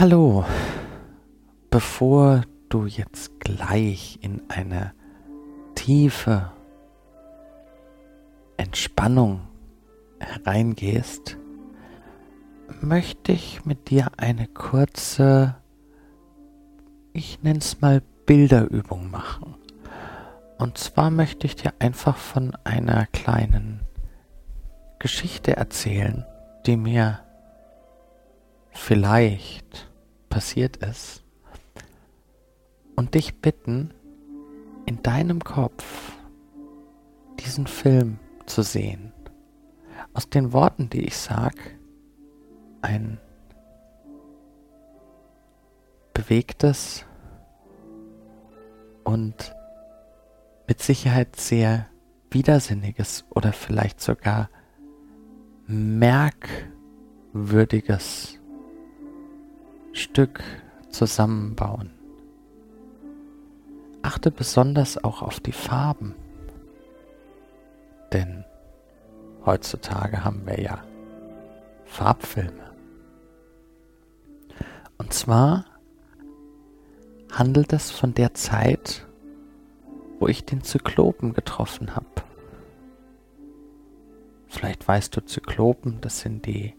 Hallo, bevor du jetzt gleich in eine tiefe Entspannung hereingehst, möchte ich mit dir eine kurze, ich nenne es mal Bilderübung machen. Und zwar möchte ich dir einfach von einer kleinen Geschichte erzählen, die mir vielleicht passiert ist und dich bitten, in deinem Kopf diesen Film zu sehen. Aus den Worten, die ich sag, ein bewegtes und mit Sicherheit sehr widersinniges oder vielleicht sogar merkwürdiges Stück zusammenbauen. Achte besonders auch auf die Farben, denn heutzutage haben wir ja Farbfilme. Und zwar handelt es von der Zeit, wo ich den Zyklopen getroffen habe. Vielleicht weißt du Zyklopen, das sind die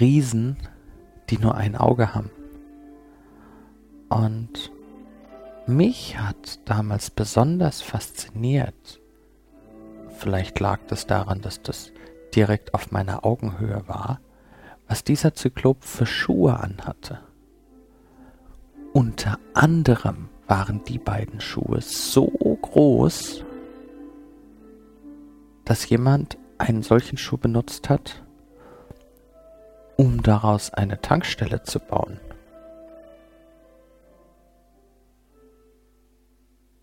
Riesen, die nur ein Auge haben. Und mich hat damals besonders fasziniert, vielleicht lag das daran, dass das direkt auf meiner Augenhöhe war, was dieser Zyklop für Schuhe anhatte. Unter anderem waren die beiden Schuhe so groß, dass jemand einen solchen Schuh benutzt hat, um daraus eine Tankstelle zu bauen.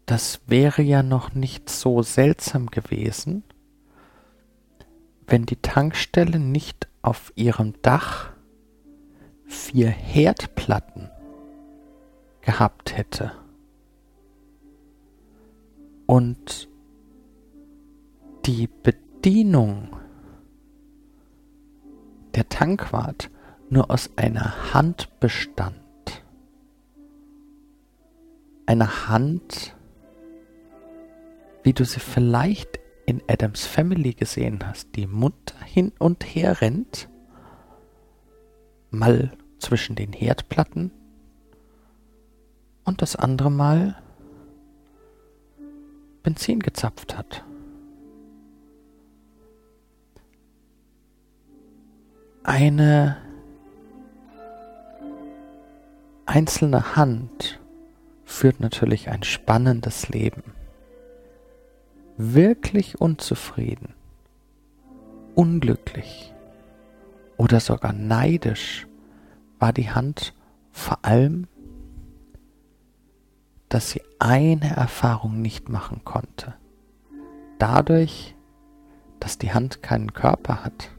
Das wäre ja noch nicht so seltsam gewesen, wenn die Tankstelle nicht auf ihrem Dach vier Herdplatten gehabt hätte. Und die Bedienung der Tankwart nur aus einer Hand bestand. Eine Hand, wie du sie vielleicht in Adams Family gesehen hast, die munter hin und her rennt, mal zwischen den Herdplatten und das andere Mal Benzin gezapft hat. Eine einzelne Hand führt natürlich ein spannendes Leben. Wirklich unzufrieden, unglücklich oder sogar neidisch war die Hand vor allem, dass sie eine Erfahrung nicht machen konnte. Dadurch, dass die Hand keinen Körper hat,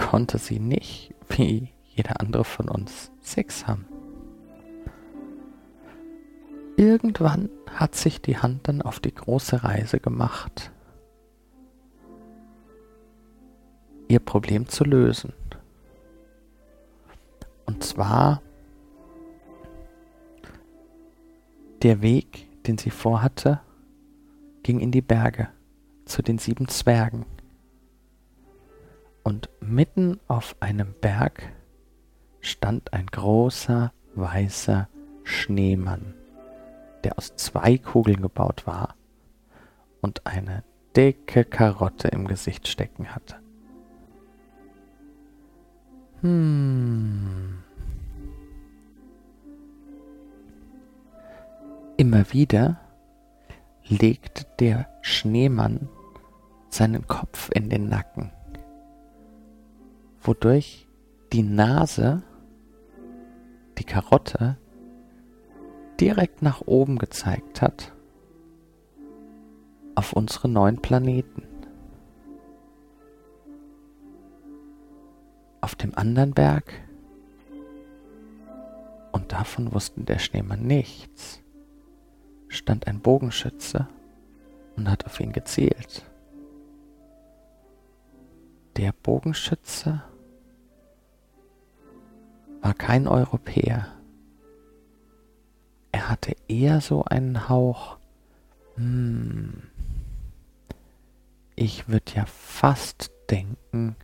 konnte sie nicht, wie jeder andere von uns, Sex haben. Irgendwann hat sich die Hand dann auf die große Reise gemacht, ihr Problem zu lösen. Und zwar der Weg, den sie vorhatte, ging in die Berge zu den sieben Zwergen und mitten auf einem Berg stand ein großer weißer Schneemann, der aus zwei Kugeln gebaut war und eine dicke Karotte im Gesicht stecken hatte. Hm. Immer wieder legte der Schneemann seinen Kopf in den Nacken wodurch die Nase, die Karotte, direkt nach oben gezeigt hat auf unsere neuen Planeten. Auf dem anderen Berg, und davon wussten der Schneemann nichts, stand ein Bogenschütze und hat auf ihn gezielt. Der Bogenschütze war kein Europäer. Er hatte eher so einen Hauch, hm, ich würde ja fast denken,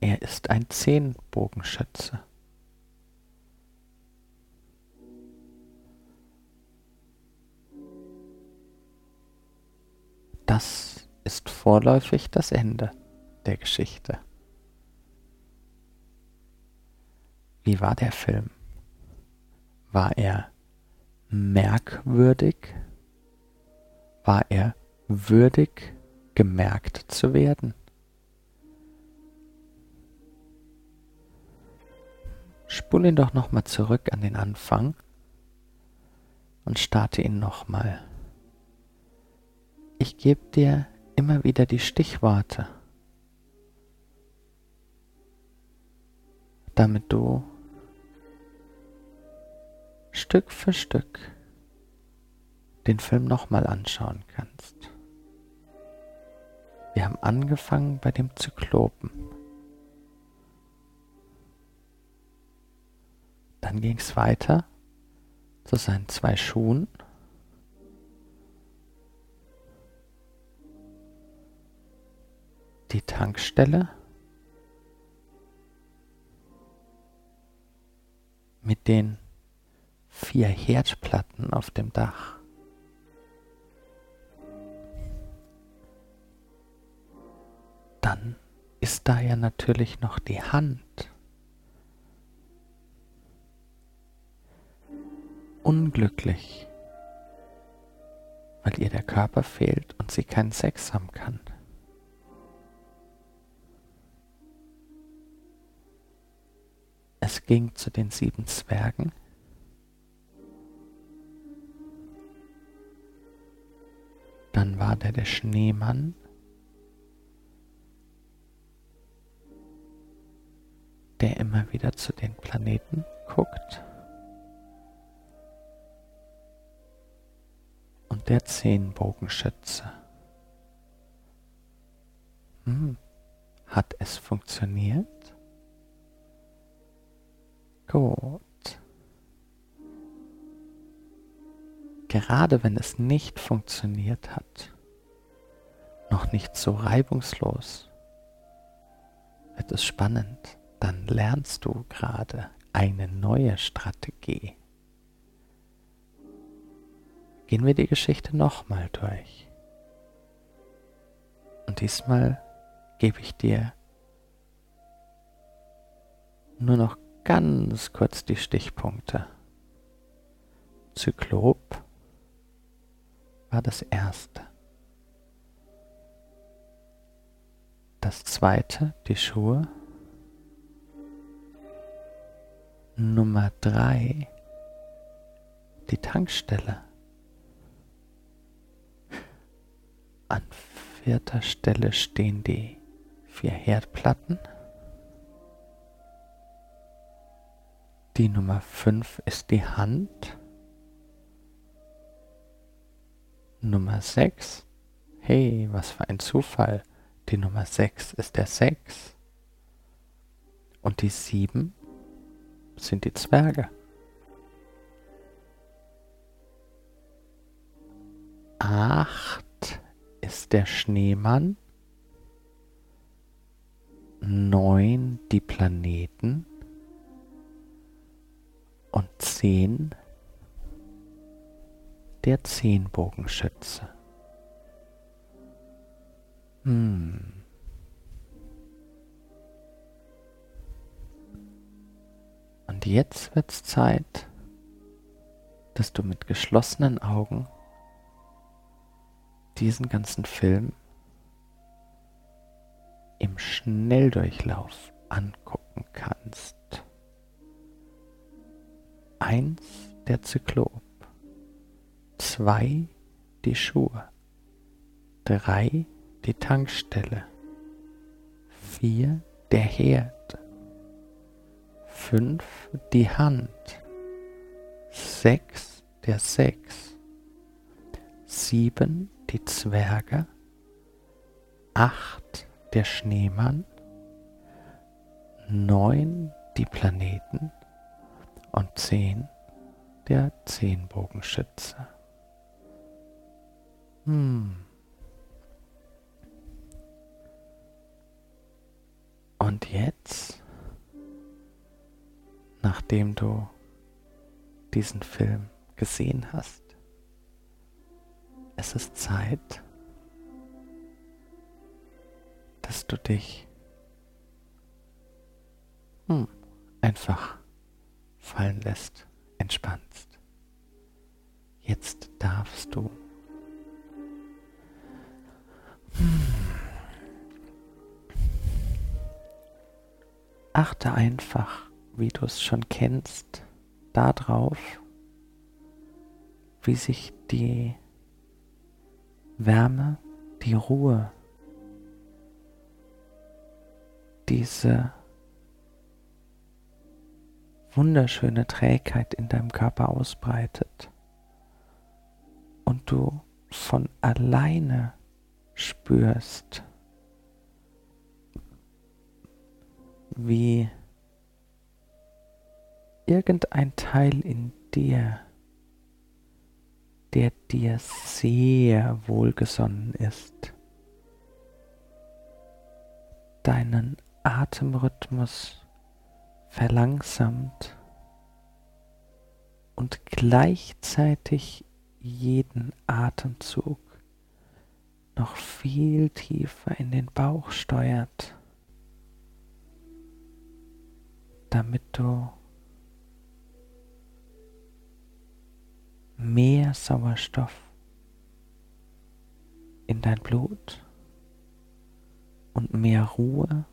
er ist ein Zehnbogenschütze. Das ist vorläufig das Ende der Geschichte. Wie war der Film? War er merkwürdig? War er würdig, gemerkt zu werden? Spul ihn doch nochmal zurück an den Anfang und starte ihn nochmal. Ich gebe dir immer wieder die Stichworte, damit du Stück für Stück den Film nochmal anschauen kannst. Wir haben angefangen bei dem Zyklopen. Dann ging es weiter zu seinen zwei Schuhen. Die Tankstelle mit den vier Herdplatten auf dem Dach. Dann ist da ja natürlich noch die Hand. Unglücklich, weil ihr der Körper fehlt und sie keinen Sex haben kann. Es ging zu den sieben Zwergen Dann war der der Schneemann. der immer wieder zu den Planeten guckt. Und der Zehnbogenschütze. Hm, hat es funktioniert? Gut. Gerade wenn es nicht funktioniert hat, noch nicht so reibungslos, wird es spannend, dann lernst du gerade eine neue Strategie. Gehen wir die Geschichte nochmal durch. Und diesmal gebe ich dir nur noch ganz kurz die Stichpunkte. Zyklop war das erste. Das zweite, die Schuhe. Nummer drei, die Tankstelle. An vierter Stelle stehen die vier Herdplatten. Die Nummer fünf ist die Hand. Nummer 6. Hey, was für ein Zufall. Die Nummer 6 ist der 6. Und die 7 sind die Zwerge. Acht ist der Schneemann. Neun die Planeten. Und zehn der Zehnbogenschütze. Hm. Und jetzt wird's Zeit, dass du mit geschlossenen Augen diesen ganzen Film im Schnelldurchlauf angucken kannst. Eins der Zyklop zwei die Schuhe, drei die Tankstelle, vier der Herd, fünf die Hand, sechs der Sechs, sieben die Zwerge, acht der Schneemann, neun die Planeten. Und zehn der Zehnbogenschütze. Hm. Und jetzt, nachdem du diesen Film gesehen hast, es ist Zeit, dass du dich hm, einfach fallen lässt, entspannst. Jetzt darfst du achte einfach, wie du es schon kennst, darauf, wie sich die Wärme, die Ruhe, diese wunderschöne Trägheit in deinem Körper ausbreitet und du von alleine spürst, wie irgendein Teil in dir, der dir sehr wohlgesonnen ist, deinen Atemrhythmus verlangsamt und gleichzeitig jeden Atemzug noch viel tiefer in den Bauch steuert, damit du mehr Sauerstoff in dein Blut und mehr Ruhe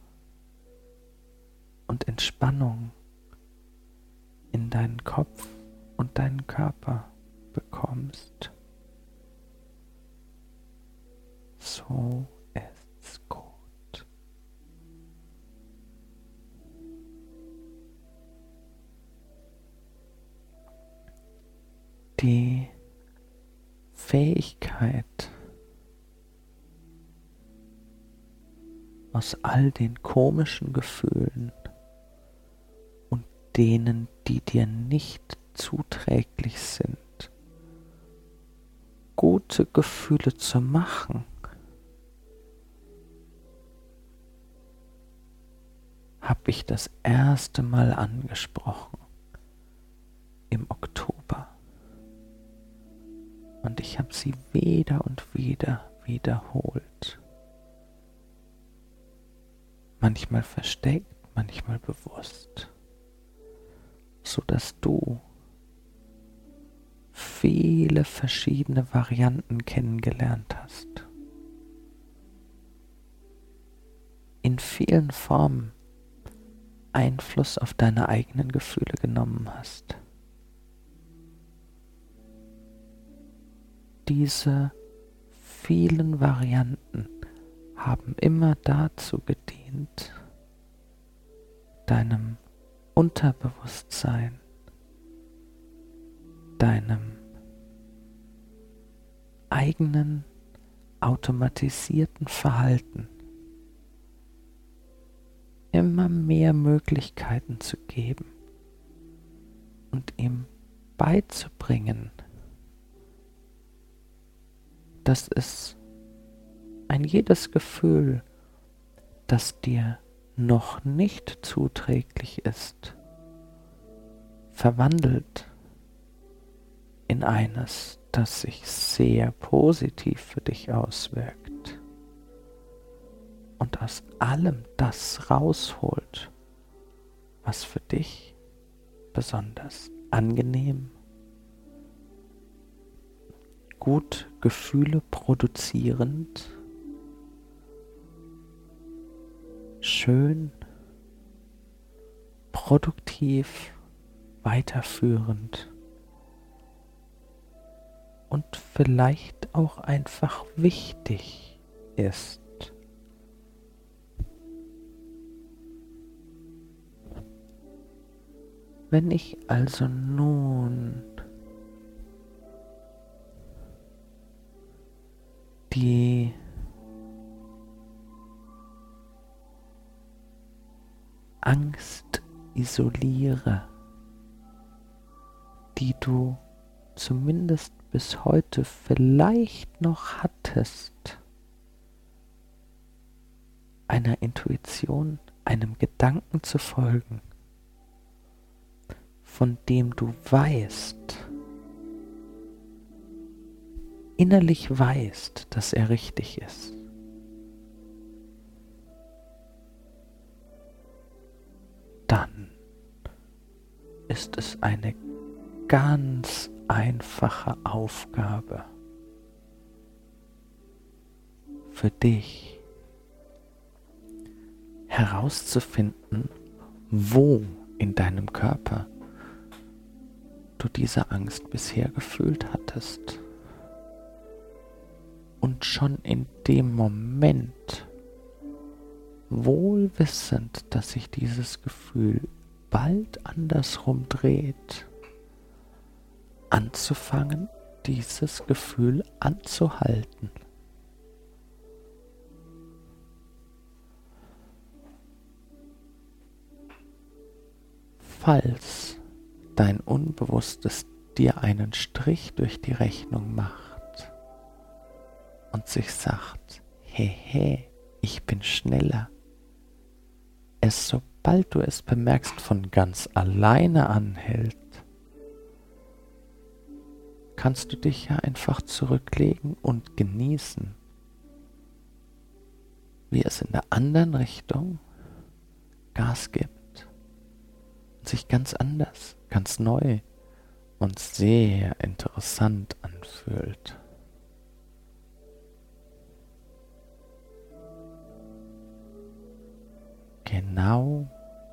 und Entspannung in deinen Kopf und deinen Körper bekommst. So ist's gut. Die Fähigkeit, aus all den komischen Gefühlen denen, die dir nicht zuträglich sind, gute Gefühle zu machen. habe ich das erste Mal angesprochen im Oktober. Und ich habe sie wieder und wieder wiederholt. Manchmal versteckt, manchmal bewusst so dass du viele verschiedene Varianten kennengelernt hast. In vielen Formen Einfluss auf deine eigenen Gefühle genommen hast. Diese vielen Varianten haben immer dazu gedient, deinem Unterbewusstsein, deinem eigenen automatisierten Verhalten immer mehr Möglichkeiten zu geben und ihm beizubringen, dass es ein jedes Gefühl, das dir noch nicht zuträglich ist, verwandelt in eines, das sich sehr positiv für dich auswirkt und aus allem das rausholt, was für dich besonders angenehm, gut Gefühle produzierend schön, produktiv, weiterführend und vielleicht auch einfach wichtig ist. Wenn ich also nun isoliere, die du zumindest bis heute vielleicht noch hattest, einer Intuition, einem Gedanken zu folgen, von dem du weißt, innerlich weißt, dass er richtig ist. Dann ist es eine ganz einfache Aufgabe für dich herauszufinden, wo in deinem Körper du diese Angst bisher gefühlt hattest. Und schon in dem Moment, wohl wissend, dass sich dieses Gefühl bald andersrum dreht, anzufangen, dieses Gefühl anzuhalten. Falls dein Unbewusstes dir einen Strich durch die Rechnung macht, und sich sagt, hey, ich bin schneller. Es sobald du es bemerkst von ganz alleine anhält, kannst du dich ja einfach zurücklegen und genießen, wie es in der anderen Richtung Gas gibt und sich ganz anders, ganz neu und sehr interessant anfühlt. Genau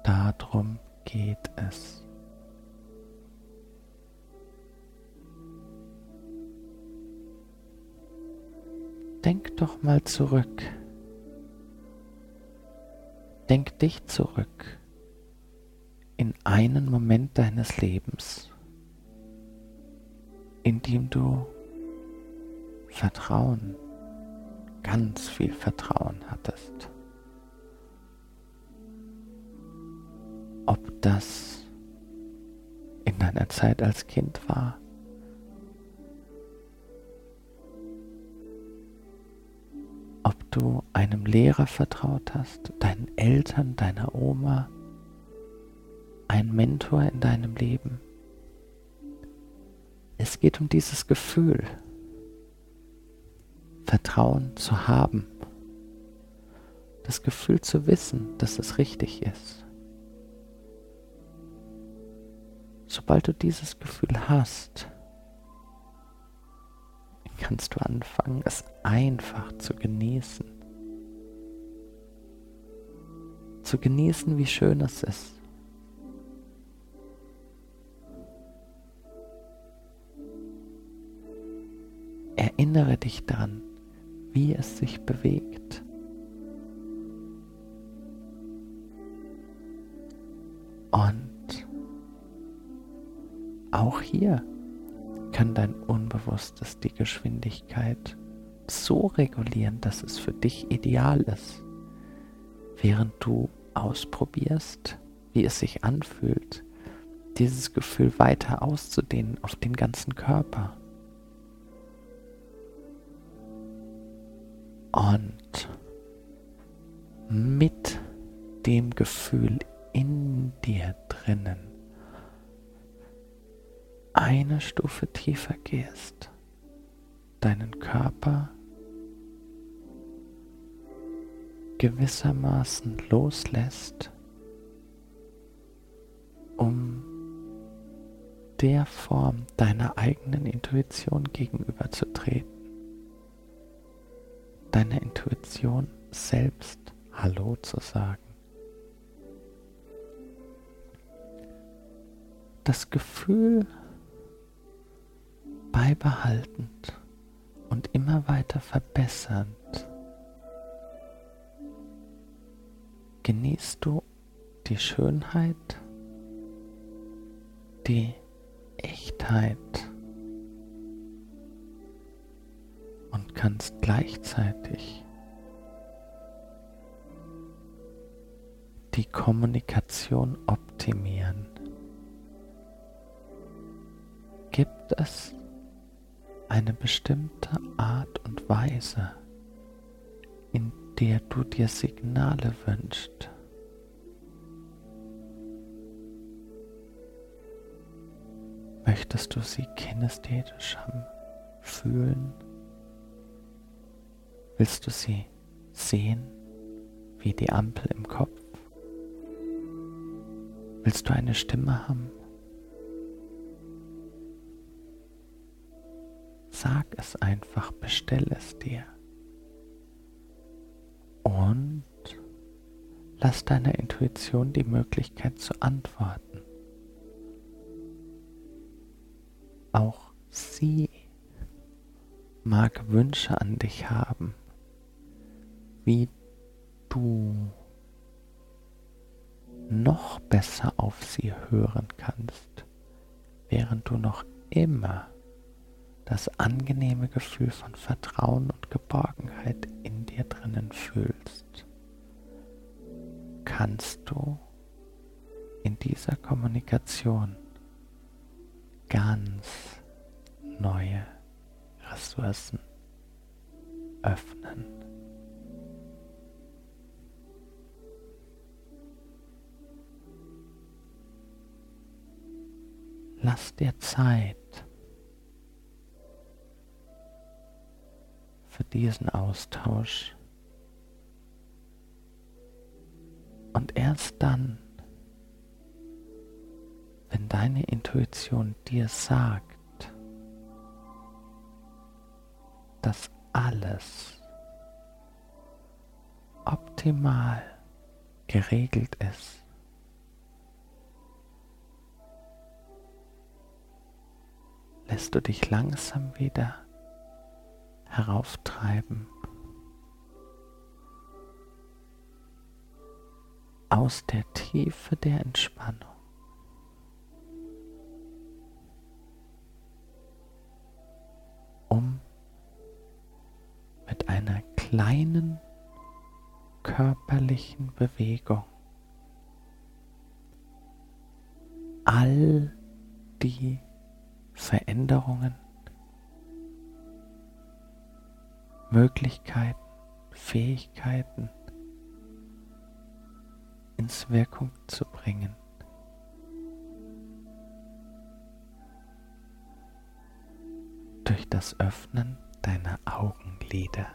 darum geht es. Denk doch mal zurück. Denk dich zurück in einen Moment deines Lebens, in dem du Vertrauen, ganz viel Vertrauen hattest. Das in deiner Zeit als Kind war. Ob du einem Lehrer vertraut hast, deinen Eltern, deiner Oma, ein Mentor in deinem Leben. Es geht um dieses Gefühl, Vertrauen zu haben, das Gefühl zu wissen, dass es richtig ist. Sobald du dieses Gefühl hast, kannst du anfangen, es einfach zu genießen. Zu genießen, wie schön es ist. Erinnere dich daran, wie es sich bewegt. Und auch hier kann dein Unbewusstes die Geschwindigkeit so regulieren, dass es für dich ideal ist, während du ausprobierst, wie es sich anfühlt, dieses Gefühl weiter auszudehnen auf den ganzen Körper. Und mit dem Gefühl in dir drinnen eine Stufe tiefer gehst, deinen Körper gewissermaßen loslässt, um der Form deiner eigenen Intuition gegenüberzutreten. Deiner Intuition selbst Hallo zu sagen. Das Gefühl beibehaltend und immer weiter verbessernd genießt du die Schönheit, die Echtheit und kannst gleichzeitig die Kommunikation optimieren? Gibt es eine bestimmte Art und Weise, in der du dir Signale wünschst? Möchtest du sie kinästhetisch haben, fühlen? Willst du sie sehen wie die Ampel im Kopf? Willst du eine Stimme haben? Sag es einfach, bestell es dir. Und lass deiner Intuition die Möglichkeit zu antworten. Auch sie mag Wünsche an dich haben, wie du noch besser auf sie hören kannst, während du noch immer das angenehme Gefühl von Vertrauen und Geborgenheit in dir drinnen fühlst, kannst du in dieser Kommunikation ganz neue Ressourcen öffnen. Lass dir Zeit für diesen Austausch. Und erst dann, wenn deine Intuition dir sagt, dass alles optimal geregelt ist, lässt du dich langsam wieder herauftreiben aus der Tiefe der Entspannung. um mit einer kleinen körperlichen Bewegung all die Veränderungen, Möglichkeiten, Fähigkeiten ins Wirkung zu bringen. Durch das Öffnen deiner Augenlider.